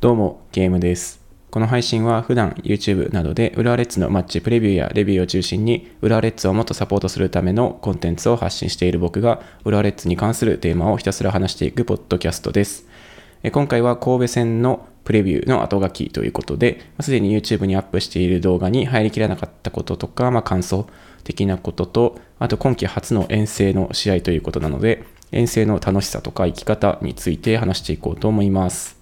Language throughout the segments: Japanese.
どうも、ゲームです。この配信は普段 YouTube などで浦和レッズのマッチプレビューやレビューを中心に浦和レッズをもっとサポートするためのコンテンツを発信している僕が浦和レッズに関するテーマをひたすら話していくポッドキャストです。今回は神戸戦のプレビューの後書きということで、すでに YouTube にアップしている動画に入りきらなかったこととか、まあ、感想的なことと、あと今季初の遠征の試合ということなので、遠征の楽しさとか生き方について話していこうと思います。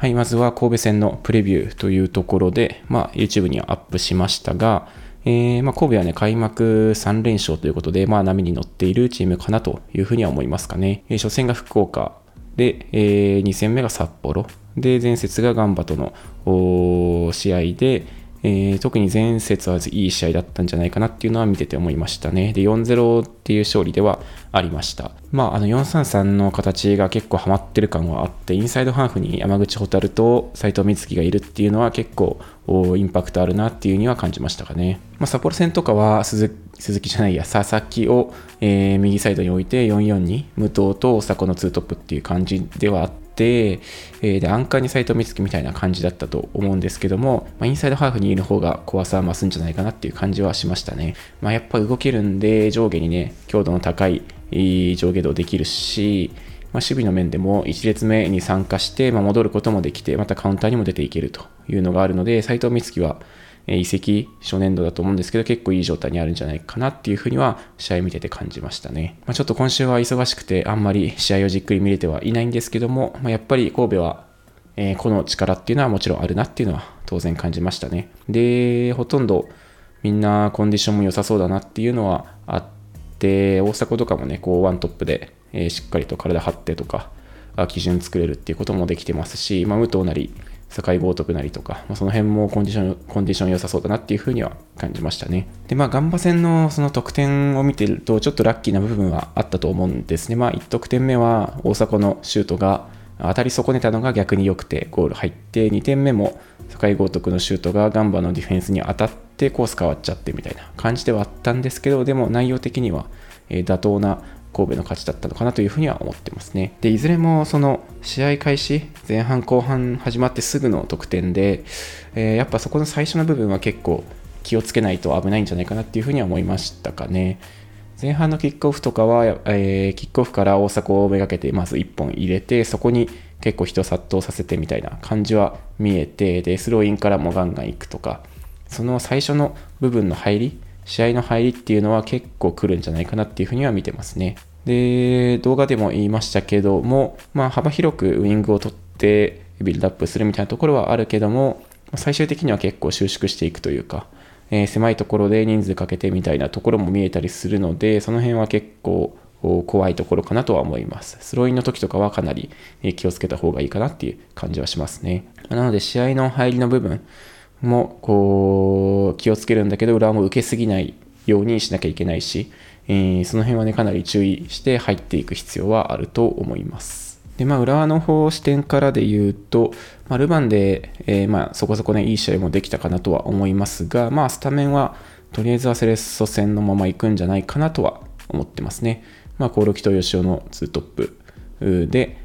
はい、まずは神戸戦のプレビューというところで、まあ、YouTube にはアップしましたが、えー、まあ、神戸はね、開幕3連勝ということで、まあ、波に乗っているチームかなというふうには思いますかね。えー、初戦が福岡で、えー、2戦目が札幌で、前節がガンバとの試合で、えー、特に前節はいい試合だったんじゃないかなっていうのは見てて思いましたね。で、4-0っていう勝利ではありました。まあ、あの4-3-3の形が結構ハマってる感はあって、インサイドハーフに山口蛍と斎藤瑞希がいるっていうのは結構インパクトあるなっていうには感じましたかね。まあ、札幌戦とかは鈴木じゃないや、佐々木を、えー、右サイドに置いて4-4に武藤と大迫の2トップっていう感じではあって、えー、で、アンカーに斎藤美月みたいな感じだったと思うんですけども、まあ、インサイドハーフにいる方が怖さは増すんじゃないかなっていう感じはしましたね。まあ、やっぱ動けるんで、上下にね、強度の高い上下動できるし、まあ、守備の面でも1列目に参加して、まあ、戻ることもできて、またカウンターにも出ていけるというのがあるので、斎藤美月は、移籍初年度だと思うんですけど、結構いい状態にあるんじゃないかなっていうふうには試合見てて感じましたね。まあ、ちょっと今週は忙しくてあんまり試合をじっくり見れてはいないんですけども、まあ、やっぱり神戸は、えー、この力っていうのはもちろんあるなっていうのは当然感じましたね。で、ほとんどみんなコンディションも良さそうだなっていうのはあって、大迫とかもね、こうワントップで、えー、しっかりと体張ってとか、基準作れるっていうこともできてますし、まあ、武藤なり、境豪徳なりとか、まあ、その辺もコンディション、コンディション良さそうだなっていうふうには感じましたね。で、まあ、ガンバ戦のその得点を見てると、ちょっとラッキーな部分はあったと思うんですね。まあ、1得点目は大迫のシュートが当たり損ねたのが逆に良くてゴール入って、2点目も境豪徳のシュートがガンバのディフェンスに当たってコース変わっちゃってみたいな感じではあったんですけど、でも内容的には妥当な神戸の勝ちだったのかなというふうには思ってますね。で、いずれもその試合開始、前半後半始まってすぐの得点で、えー、やっぱそこの最初の部分は結構気をつけないと危ないんじゃないかなっていうふうには思いましたかね。前半のキックオフとかは、えー、キックオフから大迫をめがけてまず1本入れて、そこに結構人殺到させてみたいな感じは見えて、で、スローインからもガンガン行くとか、その最初の部分の入り、試合の入りっていうのは結構来るんじゃないかなっていうふうには見てますね。で、動画でも言いましたけども、まあ、幅広くウイングを取ってビルドアップするみたいなところはあるけども、最終的には結構収縮していくというか、えー、狭いところで人数かけてみたいなところも見えたりするので、その辺は結構怖いところかなとは思います。スローインの時とかはかなり気をつけた方がいいかなっていう感じはしますね。なので試合の入りの部分もこう気をつけるんだけど、裏も受けすぎないようにしなきゃいけないし、えー、その辺はね、かなり注意して入っていく必要はあると思います。で、まあ、浦和の方視点からで言うと、まあ、ルヴァンで、えー、まあ、そこそこね、いい試合もできたかなとは思いますが、まあ、スタメンは、とりあえずはセレッソ戦のまま行くんじゃないかなとは思ってますね。まあ、コオロキと吉尾の2トップで、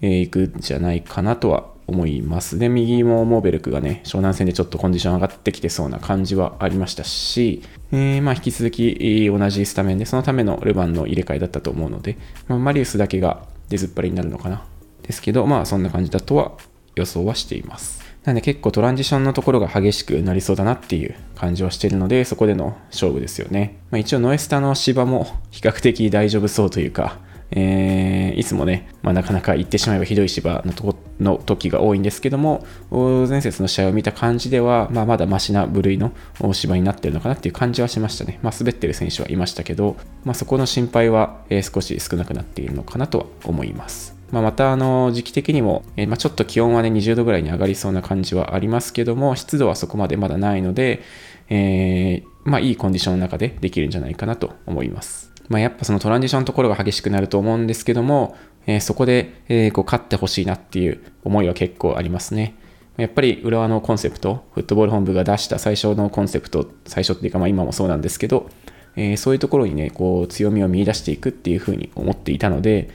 えー、行くんじゃないかなとは思います。で、右もモーベルクがね、湘南戦でちょっとコンディション上がってきてそうな感じはありましたし、えー、まあ引き続き同じスタメンで、そのためのルヴァンの入れ替えだったと思うので、まあ、マリウスだけが出ずっぱりになるのかな。ですけど、まあそんな感じだとは予想はしています。なんで結構トランジションのところが激しくなりそうだなっていう感じはしてるので、そこでの勝負ですよね。まあ、一応ノエスタの芝も比較的大丈夫そうというか、えー、いつもね、まあ、なかなか行ってしまえばひどい芝のとこの時が多いんですけども、前節の試合を見た感じでは、まあ、まだマシな部類の芝になってるのかなっていう感じはしましたね。まあ、滑ってる選手はいましたけど、まあ、そこの心配は、え、少し少なくなっているのかなとは思います。まあ、またあの時期的にも、えー、まあ、ちょっと気温はね20度ぐらいに上がりそうな感じはありますけども湿度はそこまでまだないので、えー、まあ、いいコンディションの中でできるんじゃないかなと思います。まあ、やっぱそのトランジションのところが激しくなると思うんですけども、えー、そこで、えー、こう勝ってほしいなっていう思いは結構ありますね。やっぱり浦和のコンセプト、フットボール本部が出した最初のコンセプト、最初っていうかまあ今もそうなんですけど、えー、そういうところにね、こう強みを見出していくっていうふうに思っていたので、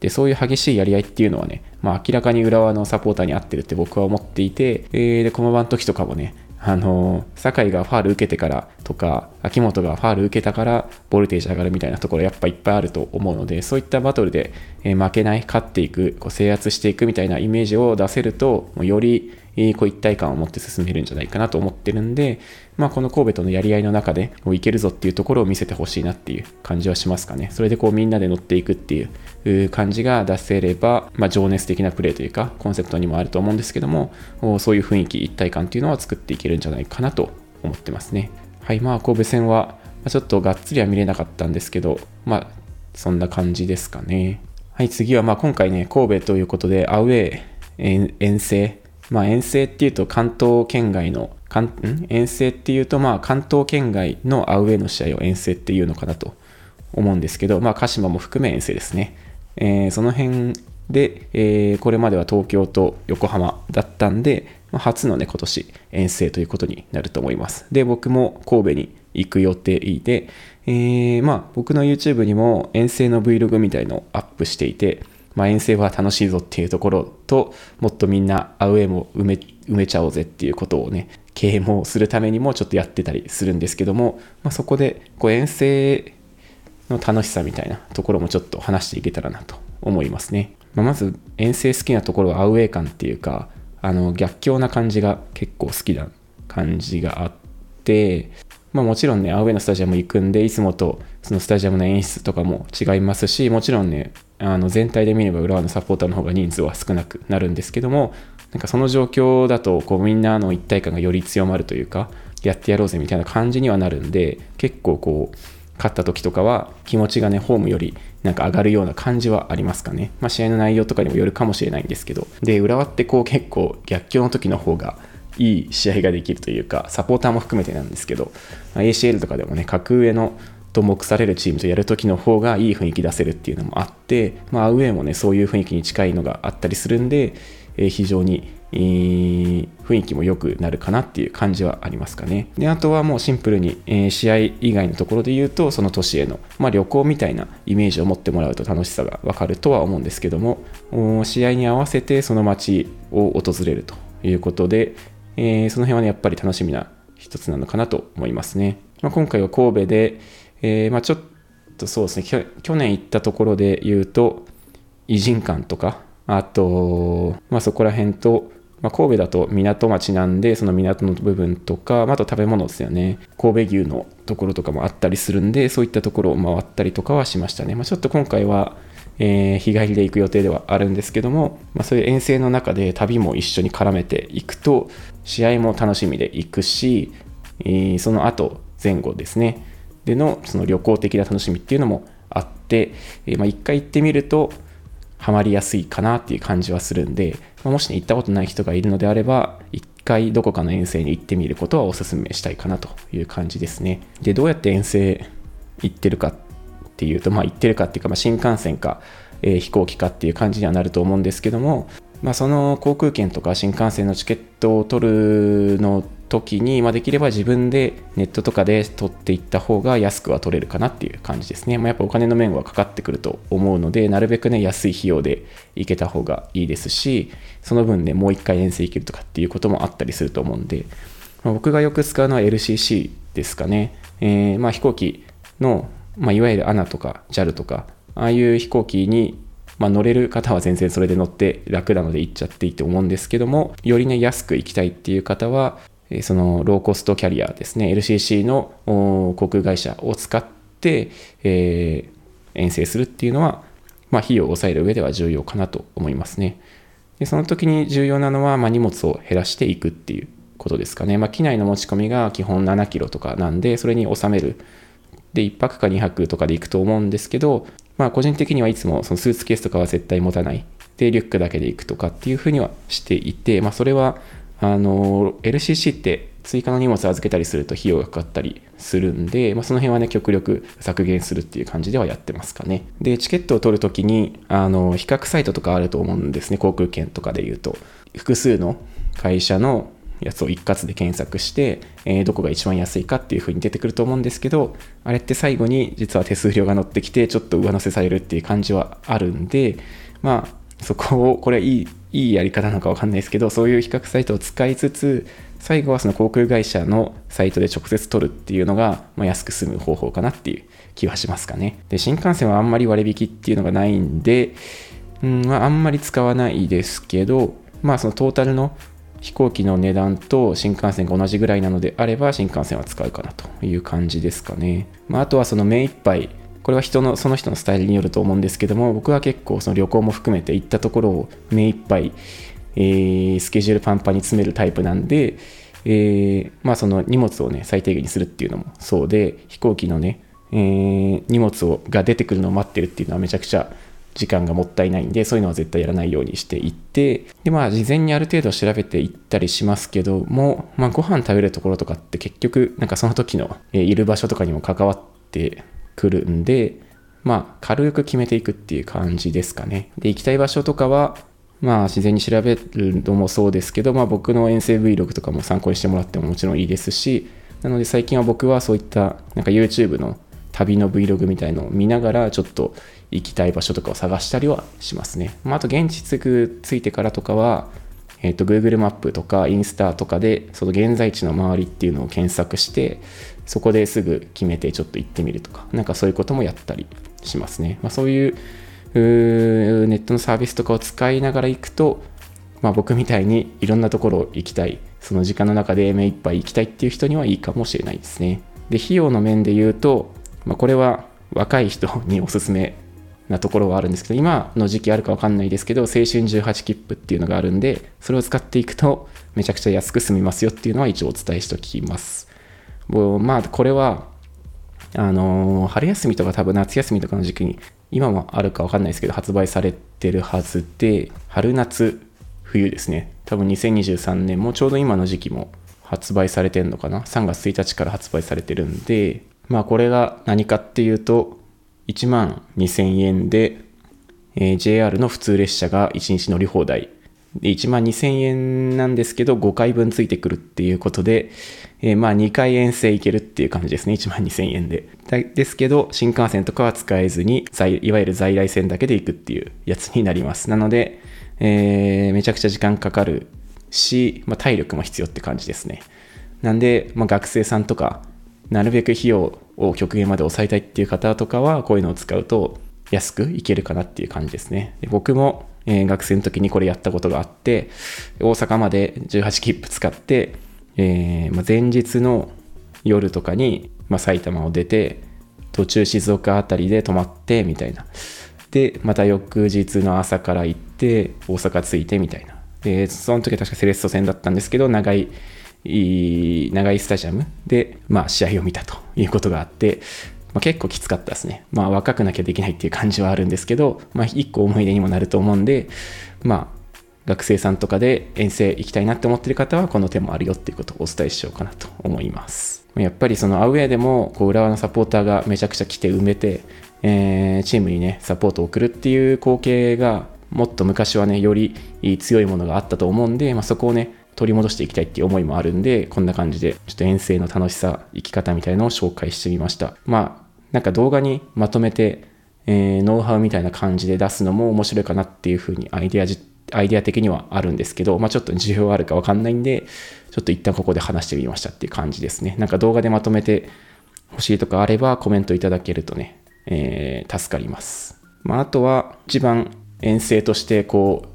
でそういう激しいやり合いっていうのはね、まあ、明らかに浦和のサポーターに合ってるって僕は思っていて、えー、で駒場の時とかもねあの酒井がファール受けてからとか秋元がファール受けたからボルテージ上がるみたいなところやっぱいっぱいあると思うのでそういったバトルで、負けない勝っていくこう制圧していくみたいなイメージを出せるとよりえこう一体感を持って進めるんじゃないかなと思ってるんで、まあ、この神戸とのやり合いの中でこういけるぞっていうところを見せてほしいなっていう感じはしますかね。それでこうみんなで乗っていくっていう感じが出せれば、まあ、情熱的なプレーというかコンセプトにもあると思うんですけどもそういう雰囲気一体感っていうのは作っていけるんじゃないかなと思ってますね。はいまあ神戸戦はちょっとがっつりは見れなかったんですけどまあそんな感じですかね。はい次はまあ今回ね神戸ということでアウェー遠征まあ、遠征っていうと関東圏外の関遠征っていうとまあ関東圏外のアウェーの試合を遠征っていうのかなと思うんですけど、まあ、鹿島も含め遠征ですね、えー、その辺で、えー、これまでは東京と横浜だったんで、まあ、初のね今年遠征ということになると思います。で僕も神戸に行く予定で、えー、まあ僕の YouTube にも遠征の Vlog みたいのをアップしていてまあ、遠征は楽しいぞっていうところともっとみんなアウェーも埋め埋めちゃおうぜっていうことをね啓蒙するためにもちょっとやってたりするんですけども、まあ、そこでこう遠征の楽しさみたいなところもちょっと話していけたらなと思いますね、まあ、まず遠征好きなところはアウェー感っていうかあの逆境な感じが結構好きな感じがあってまあ、もちろんね、アウェーのスタジアム行くんで、いつもとそのスタジアムの演出とかも違いますし、もちろんね、あの全体で見れば浦和のサポーターの方が人数は少なくなるんですけども、なんかその状況だと、こうみんなの一体感がより強まるというか、やってやろうぜみたいな感じにはなるんで、結構こう、勝った時とかは気持ちがね、ホームよりなんか上がるような感じはありますかね。まあ試合の内容とかにもよるかもしれないんですけど、で、浦和ってこう結構逆境の時の方が、いい試合ができるというか、サポーターも含めてなんですけど、ACL とかでもね、格上のと目されるチームとやるときの方がいい雰囲気出せるっていうのもあって、まあ、アウェーもね、そういう雰囲気に近いのがあったりするんで、えー、非常に雰囲気も良くなるかなっていう感じはありますかね。で、あとはもうシンプルに、えー、試合以外のところで言うと、その都市への、まあ、旅行みたいなイメージを持ってもらうと楽しさがわかるとは思うんですけども、試合に合わせてその街を訪れるということで、えー、その辺はね、やっぱり楽しみな一つなのかなと思いますね。まあ、今回は神戸で、えー、まあ、ちょっとそうですね、去年行ったところで言うと、偉人館とか、あと、まあ、そこら辺と、まあ、神戸だと港町なんで、その港の部分とか、まあ、あと食べ物ですよね。神戸牛のところとかもあったりするんで、そういったところを回ったりとかはしましたね。まあ、ちょっと今回は、えー、日帰りで行く予定ではあるんですけども、まあ、そういう遠征の中で旅も一緒に絡めていくと試合も楽しみで行くし、えー、その後前後ですねでのその旅行的な楽しみっていうのもあって、えー、まあ、一回行ってみるとハマりやすいかなっていう感じはするんで、まあ、もしね行ったことない人がいるのであれば一回どこかの遠征に行ってみることはお勧めしたいかなという感じですね。でどうやって遠征行ってるかっていうと、まあ、行ってるかっていうか、まあ、新幹線か、えー、飛行機かっていう感じにはなると思うんですけども、まあ、その航空券とか新幹線のチケットを取るの時に、まあ、できれば自分でネットとかで取っていった方が安くは取れるかなっていう感じですね。まあ、やっぱお金の面はかかってくると思うので、なるべくね、安い費用で行けた方がいいですし、その分ね、もう一回遠征行けるとかっていうこともあったりすると思うんで、まあ、僕がよく使うのは LCC ですかね。えー、まあ飛行機のまあ、いわゆる ANA とか JAL とか、ああいう飛行機に、まあ、乗れる方は全然それで乗って楽なので行っちゃっていいと思うんですけども、よりね、安く行きたいっていう方は、そのローコストキャリアですね、LCC の航空会社を使って、えー、遠征するっていうのは、まあ、費用を抑える上では重要かなと思いますね。でその時に重要なのは、まあ、荷物を減らしていくっていうことですかね。まあ、機内の持ち込みが基本7キロとかなんで、それに収めるで、1泊か2泊とかで行くと思うんですけど、まあ個人的にはいつもそのスーツケースとかは絶対持たない。で、リュックだけで行くとかっていうふうにはしていて、まあそれは、あの、LCC って追加の荷物預けたりすると費用がかかったりするんで、まあ、その辺はね、極力削減するっていう感じではやってますかね。で、チケットを取るときに、あの、比較サイトとかあると思うんですね、航空券とかで言うと。複数の会社のやつを一括で検索して、えー、どこが一番安いかっていう風に出てくると思うんですけどあれって最後に実は手数料が乗ってきてちょっと上乗せされるっていう感じはあるんでまあそこをこれいいいいやり方なのか分かんないですけどそういう比較サイトを使いつつ最後はその航空会社のサイトで直接取るっていうのが、まあ、安く済む方法かなっていう気はしますかねで新幹線はあんまり割引っていうのがないんで、うんまあ、あんまり使わないですけどまあそのトータルの飛行機の値段と新幹線が同じぐらいなのであれば新幹線は使うかなという感じですかね。まあ、あとはその目いっぱいこれは人のその人のスタイルによると思うんですけども僕は結構その旅行も含めて行ったところを目いっぱい、えー、スケジュールパンパンに詰めるタイプなんで、えー、まあその荷物をね最低限にするっていうのもそうで飛行機のね、えー、荷物をが出てくるのを待ってるっていうのはめちゃくちゃ時間がもったいないんで、そういうのは絶対やらないようにしていって、で、まあ、事前にある程度調べていったりしますけども、まあ、ご飯食べるところとかって結局、なんかその時の、いる場所とかにも関わってくるんで、まあ、軽く決めていくっていう感じですかね。で、行きたい場所とかは、まあ、自然に調べるのもそうですけど、まあ、僕の遠征 Vlog とかも参考にしてもらってももちろんいいですし、なので最近は僕はそういったなんか YouTube の旅の Vlog みたいのを見ながらちょっと行きたい場所とかを探したりはしますね。まあ、あと現地着いてからとかは、えー、と Google マップとかインスタとかでその現在地の周りっていうのを検索してそこですぐ決めてちょっと行ってみるとかなんかそういうこともやったりしますね。まあ、そういうネットのサービスとかを使いながら行くと、まあ、僕みたいにいろんなところ行きたいその時間の中で目いっぱい行きたいっていう人にはいいかもしれないですね。で費用の面で言うとまあ、これは若い人におすすめなところはあるんですけど今の時期あるか分かんないですけど青春18切符っていうのがあるんでそれを使っていくとめちゃくちゃ安く済みますよっていうのは一応お伝えしておきます。まあこれはあのー、春休みとか多分夏休みとかの時期に今もあるか分かんないですけど発売されてるはずで春夏冬ですね。多分2023年もちょうど今の時期も発売されてるのかな？3月1日から発売されてるんでまあこれが何かっていうと、1万2000円で、えー、JR の普通列車が1日乗り放題。で1万2000円なんですけど、5回分ついてくるっていうことで、えー、まあ2回遠征行けるっていう感じですね。1万2000円で。ですけど、新幹線とかは使えずに、いわゆる在来線だけで行くっていうやつになります。なので、えー、めちゃくちゃ時間かかるし、まあ、体力も必要って感じですね。なんで、まあ、学生さんとか、なるべく費用を極限まで抑えたいっていう方とかはこういうのを使うと安くいけるかなっていう感じですね。で僕も、えー、学生の時にこれやったことがあって大阪まで18切符使って、えー、まあ、前日の夜とかに、まあ、埼玉を出て途中静岡辺りで泊まってみたいな。でまた翌日の朝から行って大阪着いてみたいな。でその時は確かセレッソ戦だったんですけど長い長いスタジアムで、まあ、試合を見たということがあって、まあ、結構きつかったですね。まあ、若くなきゃできないっていう感じはあるんですけど、まあ、一個思い出にもなると思うんで、まあ、学生さんとかで遠征行きたいなって思ってる方は、この手もあるよっていうことをお伝えしようかなと思います。やっぱりそのアウェーでも、こう、浦和のサポーターがめちゃくちゃ来て埋めて、えー、チームにね、サポートを送るっていう光景が、もっと昔はね、より強いものがあったと思うんで、まあ、そこをね、取り戻していきたいっていう思いもあるんで、こんな感じで、ちょっと遠征の楽しさ、生き方みたいのを紹介してみました。まあ、なんか動画にまとめて、えー、ノウハウみたいな感じで出すのも面白いかなっていうふうにアイデアアイデア的にはあるんですけど、まあ、ちょっと需要あるかわかんないんで、ちょっと一旦ここで話してみましたっていう感じですね。なんか動画でまとめて欲しいとかあればコメントいただけるとね、えー、助かります。まあ、あとは一番遠征としてこう、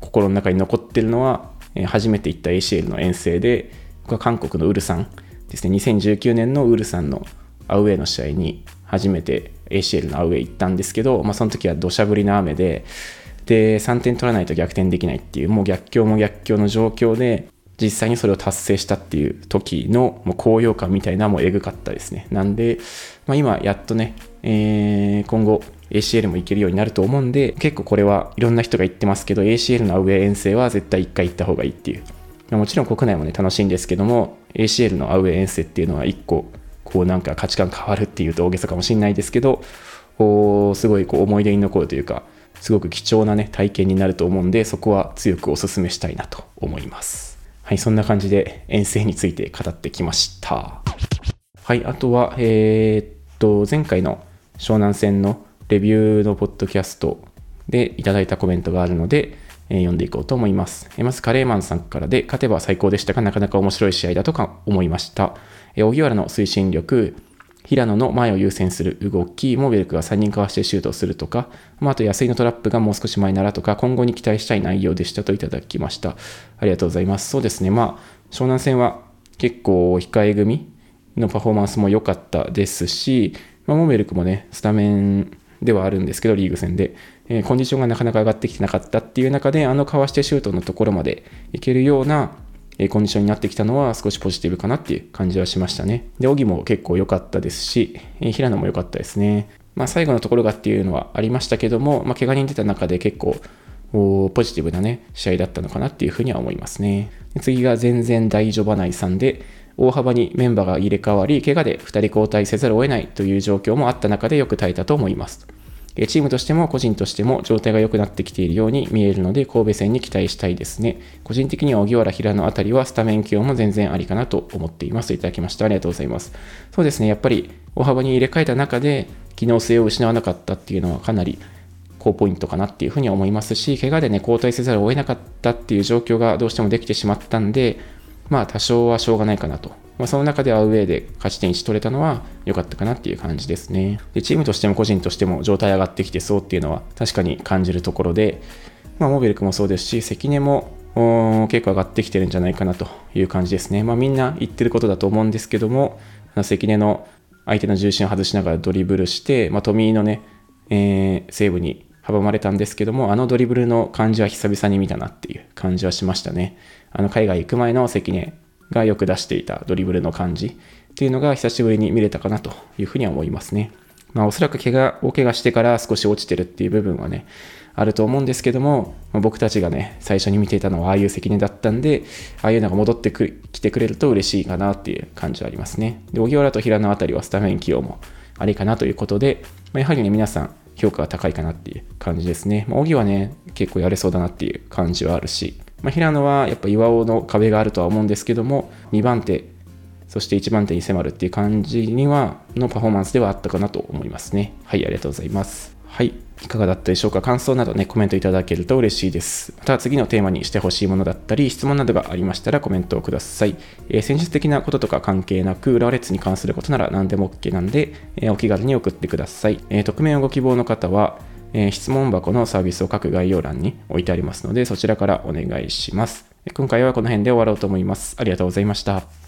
心の中に残ってるのは、初めて行った ACL の遠征で、僕は韓国のウルサンですね、2019年のウルサンのアウェーの試合に初めて ACL のアウェー行ったんですけど、まあ、その時は土砂降りの雨で、で、3点取らないと逆転できないっていう、もう逆境も逆境の状況で、実際にそれを達成したっていう時のもう高揚感みたいなもうエグかったですね。なんで、まあ、今やっとね、えー、今後 ACL も行けるようになると思うんで、結構これはいろんな人が言ってますけど、ACL のアウェー遠征は絶対1回行った方がいいっていう。もちろん国内もね、楽しいんですけども、ACL のアウェー遠征っていうのは1個、こうなんか価値観変わるっていうと大げさかもしれないですけど、こうすごいこう思い出に残るというか、すごく貴重なね、体験になると思うんで、そこは強くお勧めしたいなと思います。はい、そんな感じで遠征について語ってきました。はい、あとは、えー、っと、前回の湘南戦のレビューのポッドキャストでいただいたコメントがあるので、えー、読んでいこうと思います。えー、まず、カレーマンさんからで、勝てば最高でしたが、なかなか面白い試合だとか思いました。えー、荻原の推進力、平野の前を優先する動き、モーベルクが3人かわしてシュートをするとか、まあ、あと安井のトラップがもう少し前ならとか、今後に期待したい内容でしたといただきました。ありがとうございます。そうですね、まあ、湘南戦は結構控え組のパフォーマンスも良かったですし、まあ、モベルクもね、スタメンではあるんですけど、リーグ戦で、えー、コンディションがなかなか上がってきてなかったっていう中で、あのかわしてシュートのところまでいけるような、えコンディションになってきたのは少しポジティブかなっていう感じはしましたね。で、荻も結構良かったですし、え平野も良かったですね。まあ、最後のところがっていうのはありましたけども、まあ、怪我人出た中で結構、ポジティブなね、試合だったのかなっていうふうには思いますね。次が全然大丈夫ないさんで、大幅にメンバーが入れ替わり、怪我で2人交代せざるを得ないという状況もあった中でよく耐えたと思います。チームとしても個人としても状態が良くなってきているように見えるので、神戸戦に期待したいですね。個人的には荻原平野あたりはスタメン起用も全然ありかなと思っています。いただきました。ありがとうございます。そうですね、やっぱり大幅に入れ替えた中で、機能性を失わなかったっていうのはかなり高ポイントかなっていうふうに思いますし、怪我でね、交代せざるを得なかったっていう状況がどうしてもできてしまったんで、まあ多少はしょうがないかなとまあ、その中でアウェーで勝ち点1取れたのは良かったかなっていう感じですね。で、チームとしても個人としても状態上がってきてそうっていうのは確かに感じるところで、まあ、モベルクもそうですし、関根も結構上がってきてるんじゃないかなという感じですね。まあ、みんな言ってることだと思うんですけども、関根の相手の重心を外しながらドリブルして、まあ、富井のね、えー、セーブに阻まれたんですけども、あのドリブルの感じは久々に見たなっていう感じはしましたね。あの海外行く前の関根がよく出していたドリブルの感じっていうのが久しぶりに見れたかなというふうには思いますね。まあおそらく怪我、大怪我してから少し落ちてるっていう部分はね、あると思うんですけども、まあ、僕たちがね、最初に見ていたのはああいう責任だったんで、ああいうのが戻ってきてくれると嬉しいかなっていう感じはありますね。で、荻原と平野あたりはスタメン起用もありかなということで、まあ、やはりね、皆さん評価が高いかなっていう感じですね。まあ、荻はね、結構やれそうだなっていう感じはあるし、まあ、平野はやっぱ岩尾の壁があるとは思うんですけども2番手そして1番手に迫るっていう感じにはのパフォーマンスではあったかなと思いますね。はいありがとうございます。はいいかがだったでしょうか？感想などねコメントいただけると嬉しいです。また次のテーマにしてほしいものだったり質問などがありましたらコメントをください、えー、戦術的なこととか関係なく浦和レッに関することなら何でも OK なんで、えー、お気軽に送ってください、えー、匿名をご希望の方はえー、質問箱のサービスを各概要欄に置いてありますので、そちらからお願いします。今回はこの辺で終わろうと思います。ありがとうございました。